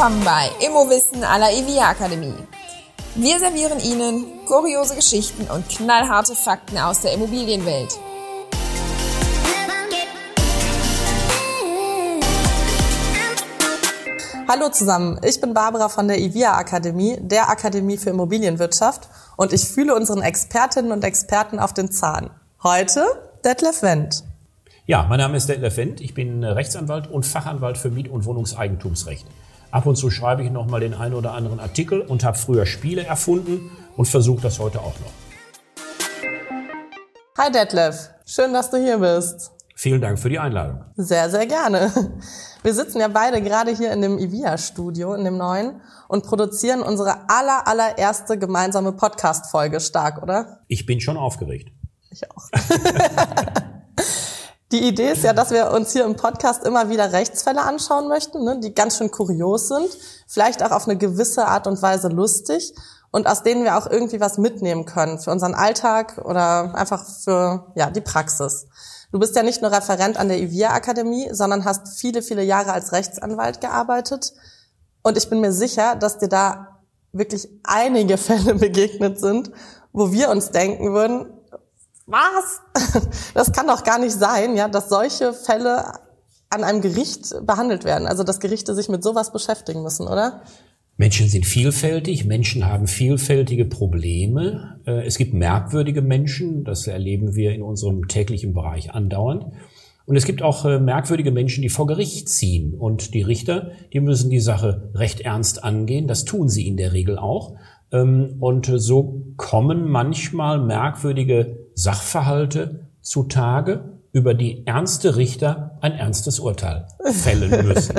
willkommen bei Immowissen à la EVIA Akademie. Wir servieren Ihnen kuriose Geschichten und knallharte Fakten aus der Immobilienwelt. Hallo zusammen, ich bin Barbara von der IVIA Akademie, der Akademie für Immobilienwirtschaft und ich fühle unseren Expertinnen und Experten auf den Zahn. Heute Detlef Wendt. Ja, mein Name ist Detlef Wendt, ich bin Rechtsanwalt und Fachanwalt für Miet- und Wohnungseigentumsrecht. Ab und zu schreibe ich noch mal den einen oder anderen Artikel und habe früher Spiele erfunden und versuche das heute auch noch. Hi Detlef, schön, dass du hier bist. Vielen Dank für die Einladung. Sehr, sehr gerne. Wir sitzen ja beide gerade hier in dem IVIA-Studio, in dem neuen, und produzieren unsere aller, allererste gemeinsame Podcast-Folge stark, oder? Ich bin schon aufgeregt. Ich auch. Die Idee ist ja, dass wir uns hier im Podcast immer wieder Rechtsfälle anschauen möchten, ne, die ganz schön kurios sind, vielleicht auch auf eine gewisse Art und Weise lustig und aus denen wir auch irgendwie was mitnehmen können für unseren Alltag oder einfach für ja, die Praxis. Du bist ja nicht nur Referent an der IVIA Akademie, sondern hast viele, viele Jahre als Rechtsanwalt gearbeitet. Und ich bin mir sicher, dass dir da wirklich einige Fälle begegnet sind, wo wir uns denken würden, was? Das kann doch gar nicht sein, ja, dass solche Fälle an einem Gericht behandelt werden. Also, dass Gerichte sich mit sowas beschäftigen müssen, oder? Menschen sind vielfältig, Menschen haben vielfältige Probleme. Äh, es gibt merkwürdige Menschen, das erleben wir in unserem täglichen Bereich andauernd. Und es gibt auch äh, merkwürdige Menschen, die vor Gericht ziehen. Und die Richter, die müssen die Sache recht ernst angehen. Das tun sie in der Regel auch. Ähm, und so kommen manchmal merkwürdige Sachverhalte zutage, über die ernste Richter ein ernstes Urteil fällen müssen.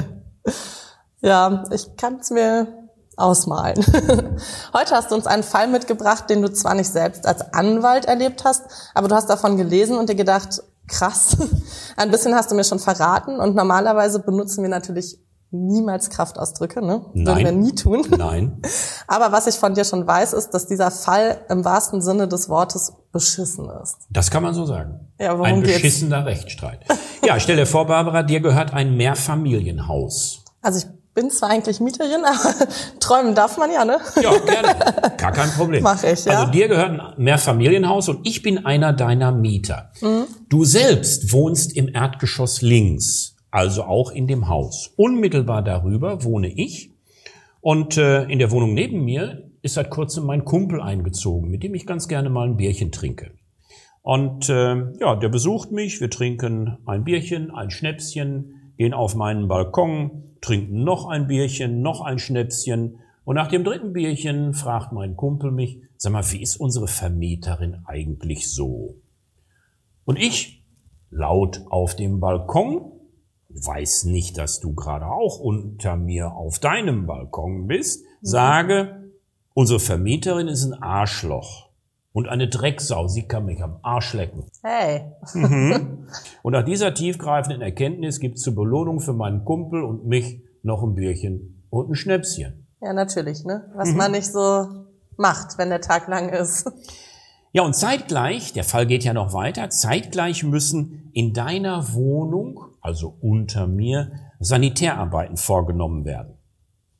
ja, ich kann es mir ausmalen. Heute hast du uns einen Fall mitgebracht, den du zwar nicht selbst als Anwalt erlebt hast, aber du hast davon gelesen und dir gedacht, krass, ein bisschen hast du mir schon verraten und normalerweise benutzen wir natürlich niemals Kraftausdrücke, ne? Nein. Würden wir nie tun. Nein. Aber was ich von dir schon weiß, ist, dass dieser Fall im wahrsten Sinne des Wortes beschissen ist. Das kann man so sagen. Ja, worum ein geht's? beschissener Rechtsstreit. Ja, stell dir vor, Barbara, dir gehört ein Mehrfamilienhaus. Also ich bin zwar eigentlich Mieterin, aber träumen darf man ja, ne? Ja, gerne. Gar kein Problem. Mach ich, ja. Also dir gehört ein Mehrfamilienhaus und ich bin einer deiner Mieter. Mhm. Du selbst wohnst im Erdgeschoss links, also auch in dem Haus. Unmittelbar darüber wohne ich und äh, in der Wohnung neben mir ist seit kurzem mein Kumpel eingezogen, mit dem ich ganz gerne mal ein Bierchen trinke. Und äh, ja, der besucht mich, wir trinken ein Bierchen, ein Schnäpschen, gehen auf meinen Balkon, trinken noch ein Bierchen, noch ein Schnäpschen. Und nach dem dritten Bierchen fragt mein Kumpel mich, sag mal, wie ist unsere Vermieterin eigentlich so? Und ich, laut auf dem Balkon, weiß nicht, dass du gerade auch unter mir auf deinem Balkon bist, sage, unsere Vermieterin ist ein Arschloch und eine Drecksau, sie kann mich am Arsch lecken. Hey. Und nach dieser tiefgreifenden Erkenntnis gibt es zur Belohnung für meinen Kumpel und mich noch ein Bierchen und ein Schnäpschen. Ja, natürlich, ne? Was man nicht so macht, wenn der Tag lang ist. Ja, und zeitgleich, der Fall geht ja noch weiter, zeitgleich müssen in deiner Wohnung, also unter mir, Sanitärarbeiten vorgenommen werden.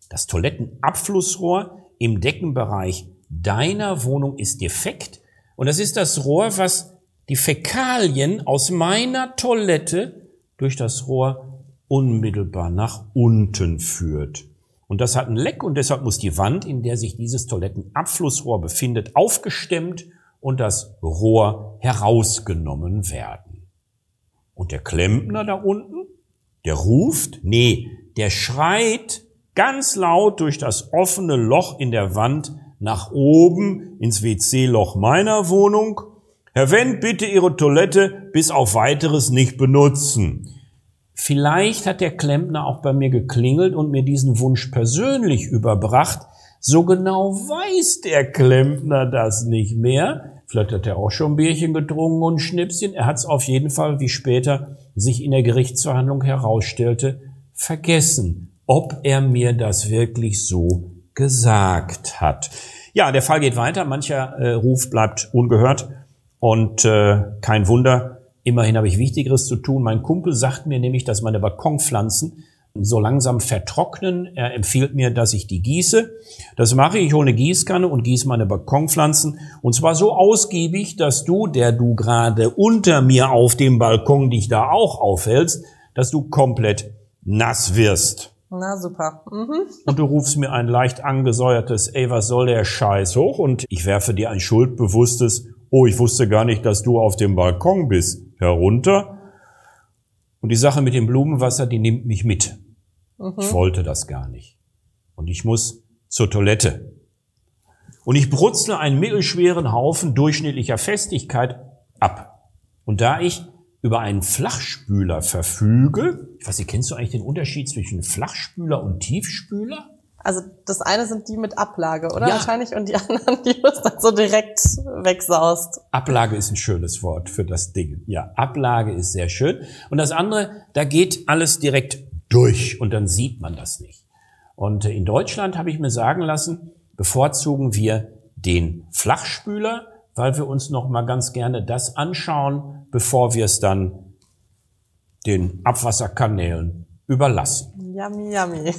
Das Toilettenabflussrohr im Deckenbereich deiner Wohnung ist defekt und das ist das Rohr, was die Fäkalien aus meiner Toilette durch das Rohr unmittelbar nach unten führt. Und das hat ein Leck und deshalb muss die Wand, in der sich dieses Toilettenabflussrohr befindet, aufgestemmt und das Rohr herausgenommen werden. Und der Klempner da unten, der ruft, nee, der schreit ganz laut durch das offene Loch in der Wand nach oben ins WC-Loch meiner Wohnung. Herr Wendt, bitte Ihre Toilette bis auf weiteres nicht benutzen. Vielleicht hat der Klempner auch bei mir geklingelt und mir diesen Wunsch persönlich überbracht. So genau weiß der Klempner das nicht mehr. Vielleicht hat er auch schon Bierchen getrunken und Schnipschen. Er hat es auf jeden Fall, wie später sich in der Gerichtsverhandlung herausstellte, vergessen, ob er mir das wirklich so gesagt hat. Ja, der Fall geht weiter. Mancher äh, Ruf bleibt ungehört. Und äh, kein Wunder, immerhin habe ich Wichtigeres zu tun. Mein Kumpel sagt mir nämlich, dass meine Balkonpflanzen so langsam vertrocknen. Er empfiehlt mir, dass ich die gieße. Das mache ich, ich hole eine Gießkanne und gieße meine Balkonpflanzen. Und zwar so ausgiebig, dass du, der du gerade unter mir auf dem Balkon dich da auch aufhältst, dass du komplett nass wirst. Na super. Mhm. Und du rufst mir ein leicht angesäuertes, ey, was soll der Scheiß hoch? Und ich werfe dir ein schuldbewusstes, oh, ich wusste gar nicht, dass du auf dem Balkon bist, herunter. Und die Sache mit dem Blumenwasser, die nimmt mich mit. Ich wollte das gar nicht. Und ich muss zur Toilette. Und ich brutzle einen mittelschweren Haufen durchschnittlicher Festigkeit ab. Und da ich über einen Flachspüler verfüge, ich weiß nicht, kennst du eigentlich den Unterschied zwischen Flachspüler und Tiefspüler? Also das eine sind die mit Ablage, oder Ja. wahrscheinlich? Und die anderen, die du dann so direkt wegsaust. Ablage ist ein schönes Wort für das Ding. Ja, Ablage ist sehr schön. Und das andere, da geht alles direkt durch und dann sieht man das nicht. Und äh, in Deutschland habe ich mir sagen lassen, bevorzugen wir den Flachspüler, weil wir uns noch mal ganz gerne das anschauen, bevor wir es dann den Abwasserkanälen überlassen. Yummy, yummy.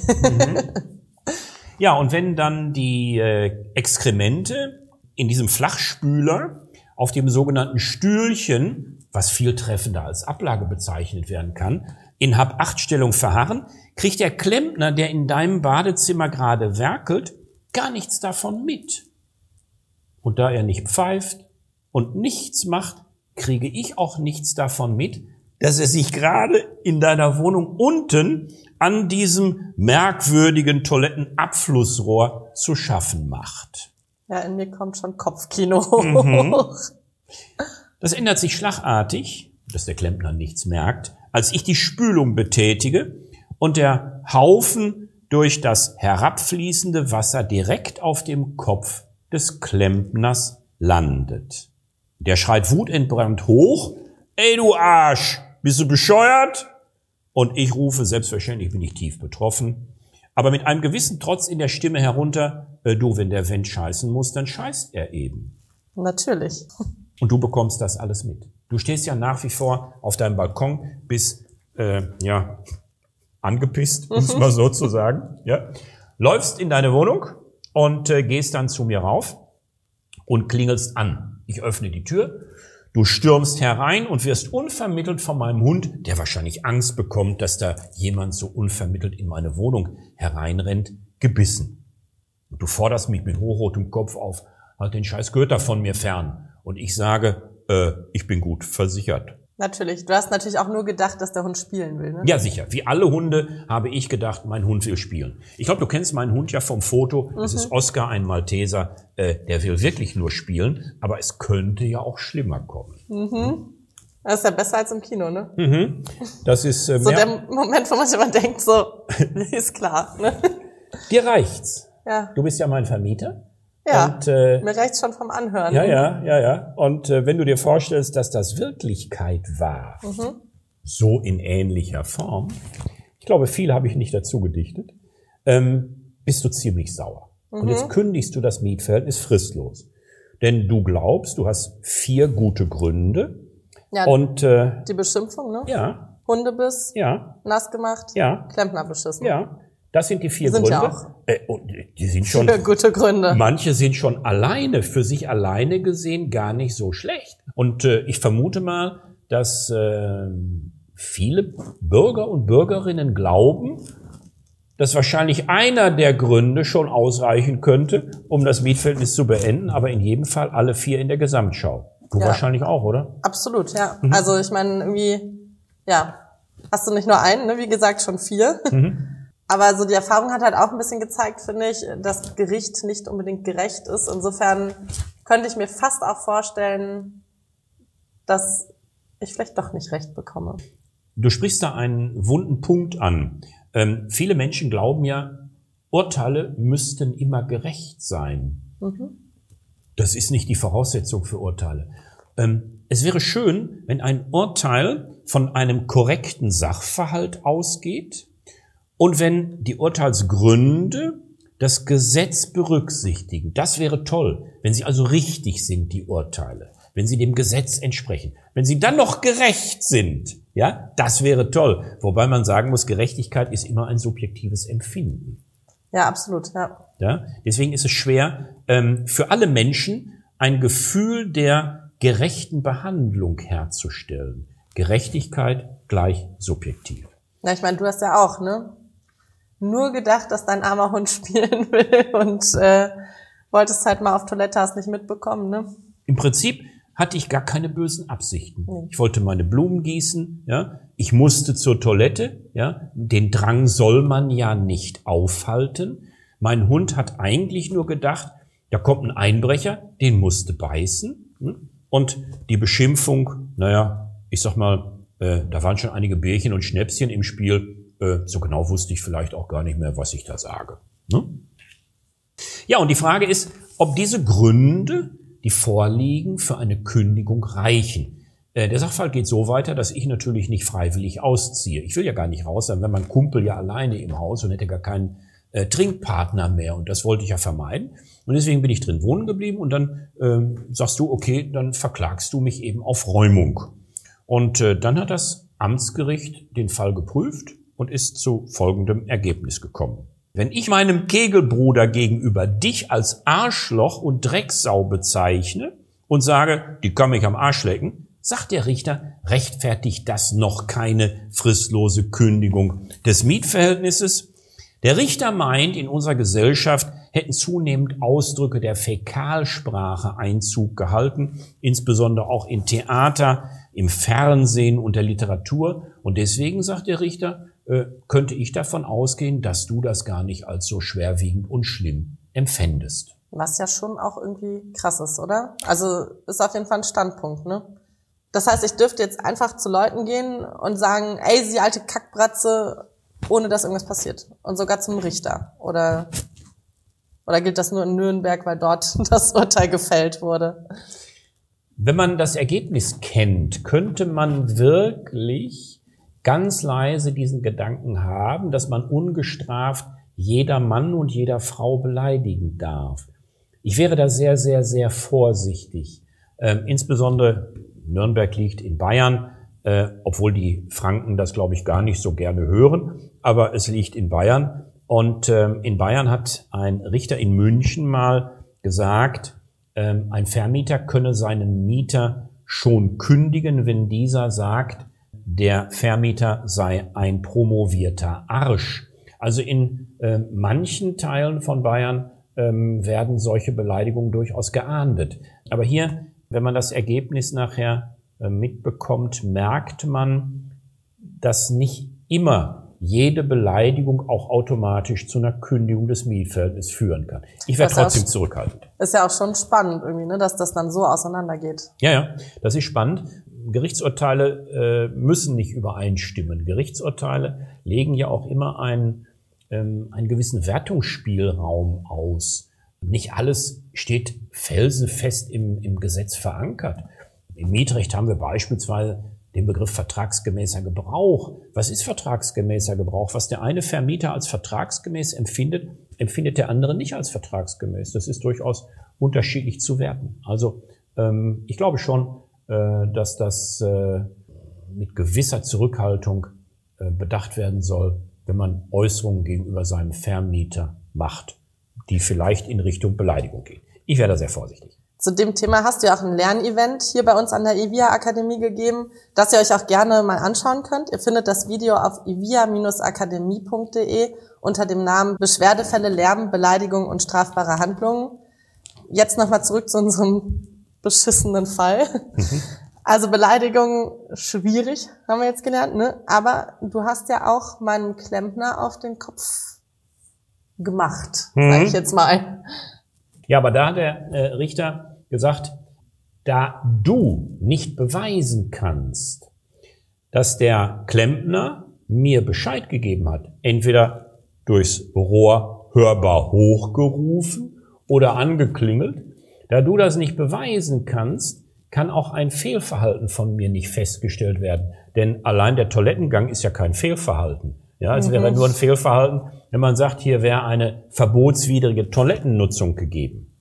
Ja, und wenn dann die äh, Exkremente in diesem Flachspüler auf dem sogenannten Stühlchen, was viel treffender als Ablage bezeichnet werden kann, in Hab-Acht-Stellung verharren, kriegt der Klempner, der in deinem Badezimmer gerade werkelt, gar nichts davon mit. Und da er nicht pfeift und nichts macht, kriege ich auch nichts davon mit, dass er sich gerade in deiner Wohnung unten an diesem merkwürdigen Toilettenabflussrohr zu schaffen macht. Ja, in mir kommt schon Kopfkino Mhm. hoch. Das ändert sich schlagartig, dass der Klempner nichts merkt, als ich die Spülung betätige und der Haufen durch das herabfließende Wasser direkt auf dem Kopf des Klempners landet. Der schreit wutentbrannt hoch, ey du Arsch, bist du bescheuert? Und ich rufe, selbstverständlich bin ich tief betroffen, aber mit einem gewissen Trotz in der Stimme herunter, äh, du, wenn der Wind scheißen muss, dann scheißt er eben. Natürlich. Und du bekommst das alles mit. Du stehst ja nach wie vor auf deinem Balkon, bist äh, ja angepisst, um es mal so zu sagen. Ja. Läufst in deine Wohnung und äh, gehst dann zu mir rauf und klingelst an. Ich öffne die Tür. Du stürmst herein und wirst unvermittelt von meinem Hund, der wahrscheinlich Angst bekommt, dass da jemand so unvermittelt in meine Wohnung hereinrennt, gebissen. Und du forderst mich mit hochrotem Kopf auf, halt den scheiß Götter von mir fern. Und ich sage, äh, ich bin gut versichert. Natürlich. Du hast natürlich auch nur gedacht, dass der Hund spielen will, ne? Ja, sicher. Wie alle Hunde habe ich gedacht, mein Hund will spielen. Ich glaube, du kennst meinen Hund ja vom Foto. Das ist Oscar, ein Malteser. Äh, der will wirklich nur spielen, aber es könnte ja auch schlimmer kommen. Das ist ja besser als im Kino, ne? Das ist äh, So der Moment, wo man sich immer denkt, so, ist klar, ne? dir reicht's. Ja. Du bist ja mein Vermieter. Ja. Und äh, Mir reicht's schon vom Anhören. Ja, ja, ja, ja. Und äh, wenn du dir vorstellst, dass das Wirklichkeit war, so in ähnlicher Form, ich glaube, viel habe ich nicht dazu gedichtet, ähm, bist du ziemlich sauer. Und jetzt kündigst du das Mietverhältnis fristlos. Denn du glaubst, du hast vier gute Gründe. Ja, Und äh, die Beschimpfung, ne? ja, Hundebiss, ja, nass gemacht, ja, Klempner beschissen. ja. Das sind die vier Sind ja Gründe. auch. Äh, und die sind schon gute Gründe. Manche sind schon alleine, für sich alleine gesehen, gar nicht so schlecht. Und äh, ich vermute mal, dass äh, viele Bürger und Bürgerinnen glauben, dass wahrscheinlich einer der Gründe schon ausreichen könnte, um das Mietverhältnis zu beenden, aber in jedem Fall alle vier in der Gesamtschau. Du Ja. wahrscheinlich auch, oder? Absolut, ja. Mhm. Also ich meine, irgendwie, ja, hast du nicht nur einen, ne? wie gesagt, schon vier. Mhm. Aber so die Erfahrung hat halt auch ein bisschen gezeigt, finde ich, dass Gericht nicht unbedingt gerecht ist. Insofern könnte ich mir fast auch vorstellen, dass ich vielleicht doch nicht recht bekomme. Du sprichst da einen wunden Punkt an. Ähm, viele Menschen glauben ja, Urteile müssten immer gerecht sein. Das ist nicht die Voraussetzung für Urteile. Ähm, es wäre schön, wenn ein Urteil von einem korrekten Sachverhalt ausgeht und wenn die Urteilsgründe das Gesetz berücksichtigen. Das wäre toll, wenn sie also richtig sind, die Urteile. wenn sie dem Gesetz entsprechen, wenn sie dann noch gerecht sind, ja, das wäre toll. Wobei man sagen muss, Gerechtigkeit ist immer ein subjektives Empfinden. Ja, absolut, ja. ja? Deswegen ist es schwer, ähm, für alle Menschen ein Gefühl der gerechten Behandlung herzustellen. Gerechtigkeit gleich subjektiv. Na, ich meine, du hast ja auch, ne? Nur gedacht, dass dein armer Hund spielen will und äh, wolltest halt mal auf Toilette, hast nicht mitbekommen, ne? Im Prinzip hatte ich gar keine bösen Absichten. Nee. Ich wollte meine Blumen gießen, ja. Ich musste zur Toilette, ja. Den Drang soll man ja nicht aufhalten. Mein Hund hat eigentlich nur gedacht, da kommt ein Einbrecher, den musste beißen. Hm? Und die Beschimpfung, naja, ich sag mal, äh, da waren schon einige Bärchen und Schnäpschen im Spiel. Äh, so genau wusste ich vielleicht auch gar nicht mehr, was ich da sage. Ne? Ja, und die Frage ist, ob diese Gründe die vorliegen, für eine Kündigung reichen. Äh, der Sachverhalt geht so weiter, dass ich natürlich nicht freiwillig ausziehe. Ich will ja gar nicht raus sein, wenn mein Kumpel ja alleine im Haus und hätte gar keinen äh, Trinkpartner mehr. Und das wollte ich ja vermeiden. Und deswegen bin ich drin wohnen geblieben und dann ähm, sagst du, okay, dann verklagst du mich eben auf Räumung. Und äh, dann hat das Amtsgericht den Fall geprüft und ist zu folgendem Ergebnis gekommen. Wenn ich meinem Kegelbruder gegenüber dich als Arschloch und Drecksau bezeichne und sage, die kann mich am Arsch lecken, sagt der Richter, rechtfertigt das noch keine fristlose Kündigung des Mietverhältnisses? Der Richter meint, in unserer Gesellschaft hätten zunehmend Ausdrücke der Fäkalsprache Einzug gehalten, insbesondere auch in Theater, im Fernsehen und der Literatur. Und deswegen, sagt der Richter, könnte ich davon ausgehen, dass du das gar nicht als so schwerwiegend und schlimm empfändest. Was ja schon auch irgendwie krass ist, oder? Also ist auf jeden Fall ein Standpunkt, ne? Das heißt, ich dürfte jetzt einfach zu Leuten gehen und sagen, ey, sie alte Kackbratze, ohne dass irgendwas passiert. Und sogar zum Richter. Oder, oder gilt das nur in Nürnberg, weil dort das Urteil gefällt wurde? Wenn man das Ergebnis kennt, könnte man wirklich ganz leise diesen Gedanken haben, dass man ungestraft jeder Mann und jeder Frau beleidigen darf. Ich wäre da sehr, sehr, sehr vorsichtig. Ähm, insbesondere Nürnberg liegt in Bayern, äh, obwohl die Franken das, glaube ich, gar nicht so gerne hören, aber es liegt in Bayern. Und ähm, in Bayern hat ein Richter in München mal gesagt, ähm, ein Vermieter könne seinen Mieter schon kündigen, wenn dieser sagt, der Vermieter sei ein promovierter Arsch. Also in äh, manchen Teilen von Bayern ähm, werden solche Beleidigungen durchaus geahndet. Aber hier, wenn man das Ergebnis nachher äh, mitbekommt, merkt man, dass nicht immer jede Beleidigung auch automatisch zu einer Kündigung des Mietverhältnisses führen kann. Ich werde trotzdem zurückhaltend. Ist ja auch schon spannend irgendwie, ne, dass das dann so auseinandergeht. Ja, ja, das ist spannend. Gerichtsurteile äh, müssen nicht übereinstimmen. Gerichtsurteile legen ja auch immer einen, ähm, einen gewissen Wertungsspielraum aus. Nicht alles steht felsenfest im, im Gesetz verankert. Im Mietrecht haben wir beispielsweise den Begriff vertragsgemäßer Gebrauch. Was ist vertragsgemäßer Gebrauch? Was der eine Vermieter als vertragsgemäß empfindet, empfindet der andere nicht als vertragsgemäß. Das ist durchaus unterschiedlich zu werten. Also ähm, ich glaube schon, dass das äh, mit gewisser Zurückhaltung äh, bedacht werden soll, wenn man Äußerungen gegenüber seinem Vermieter macht, die vielleicht in Richtung Beleidigung gehen. Ich wäre da sehr vorsichtig. Zu dem Thema hast du ja auch ein Lernevent hier bei uns an der IVIA Akademie gegeben, das ihr euch auch gerne mal anschauen könnt. Ihr findet das Video auf ivia-akademie.de unter dem Namen Beschwerdefälle, Lärm, Beleidigung und strafbare Handlungen. Jetzt nochmal zurück zu unserem beschissenen Fall. Mhm. Also Beleidigung schwierig, haben wir jetzt gelernt, ne? Aber du hast ja auch meinen Klempner auf den Kopf gemacht, mhm. sage ich jetzt mal. Ja, aber da hat der äh, Richter gesagt, da du nicht beweisen kannst, dass der Klempner mir Bescheid gegeben hat, entweder durchs Rohr hörbar hochgerufen oder angeklingelt, da du das nicht beweisen kannst, kann auch ein Fehlverhalten von mir nicht festgestellt werden. Denn allein der Toilettengang ist ja kein Fehlverhalten. Ja, es mhm. wäre nur ein Fehlverhalten, wenn man sagt, hier wäre eine verbotswidrige Toilettennutzung gegeben.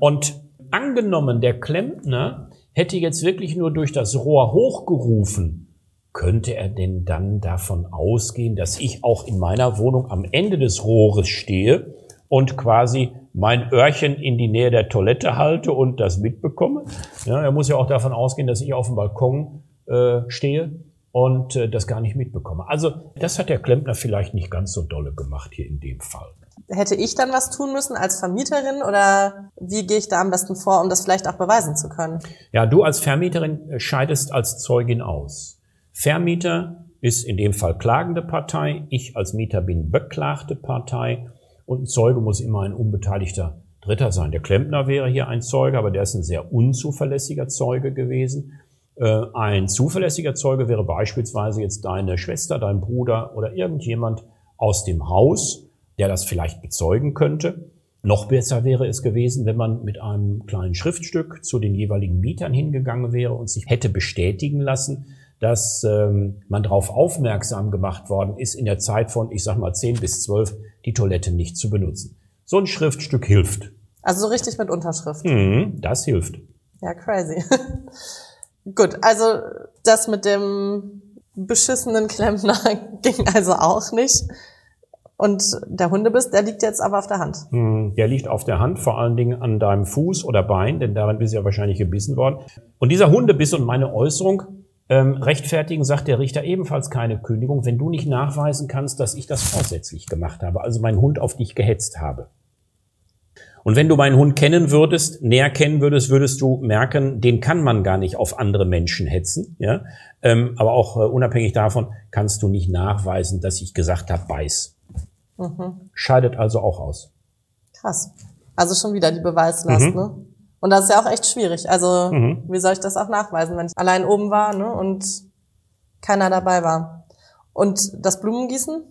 Und Angenommen, der Klempner hätte jetzt wirklich nur durch das Rohr hochgerufen, könnte er denn dann davon ausgehen, dass ich auch in meiner Wohnung am Ende des Rohres stehe und quasi mein Öhrchen in die Nähe der Toilette halte und das mitbekomme? Ja, er muss ja auch davon ausgehen, dass ich auf dem Balkon äh, stehe und äh, das gar nicht mitbekomme. Also das hat der Klempner vielleicht nicht ganz so dolle gemacht hier in dem Fall. Hätte ich dann was tun müssen als Vermieterin oder wie gehe ich da am besten vor, um das vielleicht auch beweisen zu können? Ja, du als Vermieterin scheidest als Zeugin aus. Vermieter ist in dem Fall klagende Partei, ich als Mieter bin beklagte Partei und ein Zeuge muss immer ein unbeteiligter Dritter sein. Der Klempner wäre hier ein Zeuge, aber der ist ein sehr unzuverlässiger Zeuge gewesen. Äh, ein zuverlässiger Zeuge wäre beispielsweise jetzt deine Schwester, dein Bruder oder irgendjemand aus dem Haus, der das vielleicht bezeugen könnte. Noch besser wäre es gewesen, wenn man mit einem kleinen Schriftstück zu den jeweiligen Mietern hingegangen wäre und sich hätte bestätigen lassen, dass ähm, man darauf aufmerksam gemacht worden ist, in der Zeit von, ich sag mal, 10 bis 12 die Toilette nicht zu benutzen. So ein Schriftstück hilft. Also so richtig mit Unterschrift. Mhm, das hilft. Ja, crazy. Gut, also das mit dem beschissenen Klempner ging also auch nicht. Und der Hundebiss, der liegt jetzt aber auf der Hand. Mhm, der liegt auf der Hand, vor allen Dingen an deinem Fuß oder Bein, denn daran bist du ja wahrscheinlich gebissen worden. Und dieser Hundebiss und meine Äußerung ähm, rechtfertigen, sagt der Richter ebenfalls keine Kündigung, wenn du nicht nachweisen kannst, dass ich das vorsätzlich gemacht habe, also meinen Hund auf dich gehetzt habe. Und wenn du meinen Hund kennen würdest, näher kennen würdest, würdest du merken, den kann man gar nicht auf andere Menschen hetzen. Ja? Ähm, aber auch äh, unabhängig davon kannst du nicht nachweisen, dass ich gesagt habe, beiß. Mhm. Scheidet also auch aus. Krass. Also schon wieder die Beweislast, mhm. ne? Und das ist ja auch echt schwierig. Also mhm. wie soll ich das auch nachweisen, wenn ich allein oben war ne, und keiner dabei war? Und das Blumengießen?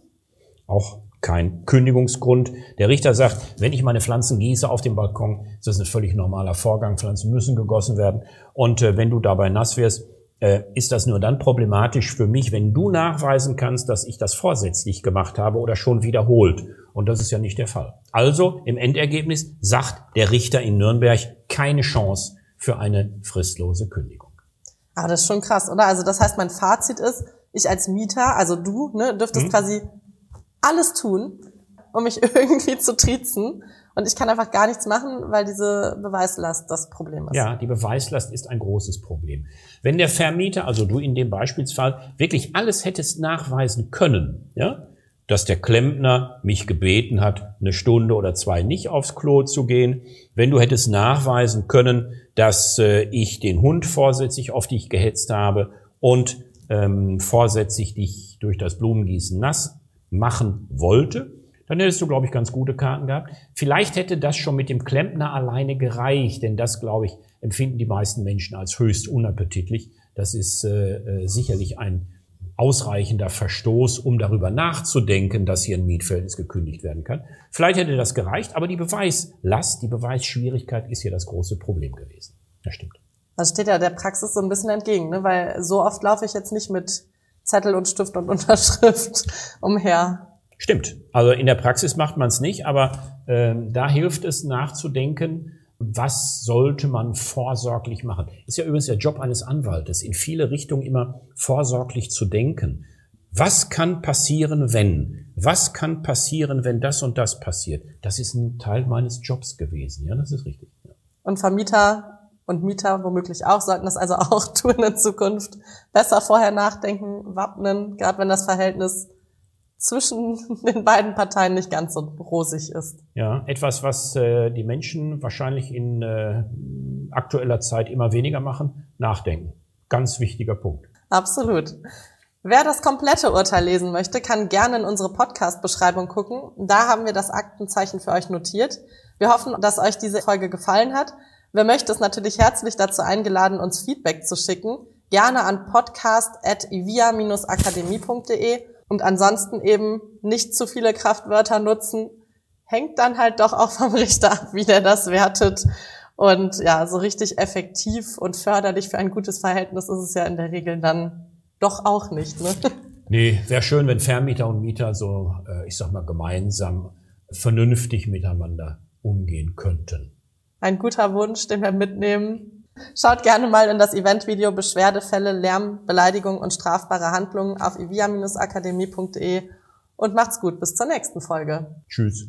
Auch kein Kündigungsgrund. Der Richter sagt, wenn ich meine Pflanzen gieße auf dem Balkon, ist das ein völlig normaler Vorgang. Pflanzen müssen gegossen werden. Und äh, wenn du dabei nass wirst, äh, ist das nur dann problematisch für mich, wenn du nachweisen kannst, dass ich das vorsätzlich gemacht habe oder schon wiederholt. Und das ist ja nicht der Fall. Also im Endergebnis sagt der Richter in Nürnberg keine Chance für eine fristlose Kündigung. Ah, das ist schon krass, oder? Also das heißt, mein Fazit ist, ich als Mieter, also du, ne, dürftest hm. quasi alles tun, um mich irgendwie zu triezen. Und ich kann einfach gar nichts machen, weil diese Beweislast das Problem ist. Ja, die Beweislast ist ein großes Problem. Wenn der Vermieter, also du in dem Beispielsfall, wirklich alles hättest nachweisen können, ja, dass der Klempner mich gebeten hat, eine Stunde oder zwei nicht aufs Klo zu gehen. Wenn du hättest nachweisen können, dass äh, ich den Hund vorsätzlich auf dich gehetzt habe und ähm, vorsätzlich dich durch das Blumengießen nass machen wollte, dann hättest du, glaube ich, ganz gute Karten gehabt. Vielleicht hätte das schon mit dem Klempner alleine gereicht, denn das, glaube ich, empfinden die meisten Menschen als höchst unappetitlich. Das ist äh, äh sicherlich ein ausreichender Verstoß, um darüber nachzudenken, dass hier ein Mietverhältnis gekündigt werden kann. Vielleicht hätte das gereicht, aber die Beweislast, die Beweisschwierigkeit ist hier das große Problem gewesen. Das stimmt. Das steht ja der Praxis so ein bisschen entgegen, ne? weil so oft laufe ich jetzt nicht mit Zettel und Stift und Unterschrift umher. Stimmt. Also in der Praxis macht man es nicht, aber ähm, da hilft es nachzudenken, was sollte man vorsorglich machen? Ist ja übrigens der Job eines Anwaltes, in viele Richtungen immer vorsorglich zu denken. Was kann passieren, wenn? Was kann passieren, wenn das und das passiert? Das ist ein Teil meines Jobs gewesen. Ja, das ist richtig. Ja. Und Vermieter und Mieter womöglich auch sollten das also auch tun in Zukunft. Besser vorher nachdenken, wappnen, gerade wenn das Verhältnis zwischen den beiden Parteien nicht ganz so rosig ist. Ja, etwas, was äh, die Menschen wahrscheinlich in äh, aktueller Zeit immer weniger machen, nachdenken. Ganz wichtiger Punkt. Absolut. Wer das komplette Urteil lesen möchte, kann gerne in unsere Podcast-Beschreibung gucken. Da haben wir das Aktenzeichen für euch notiert. Wir hoffen, dass euch diese Folge gefallen hat. Wer möchte, ist natürlich herzlich dazu eingeladen, uns Feedback zu schicken. Gerne an podcast.ivia-akademie.de und ansonsten eben nicht zu viele Kraftwörter nutzen, hängt dann halt doch auch vom Richter ab, wie der das wertet. Und ja, so richtig effektiv und förderlich für ein gutes Verhältnis ist es ja in der Regel dann doch auch nicht. Ne? Nee, wäre schön, wenn Vermieter und Mieter so, äh, ich sag mal, gemeinsam vernünftig miteinander umgehen könnten. Ein guter Wunsch, den wir mitnehmen. Schaut gerne mal in das Eventvideo Beschwerdefälle, Lärm, Beleidigung und strafbare Handlungen auf ivia-akademie.de und macht's gut bis zur nächsten Folge. Tschüss.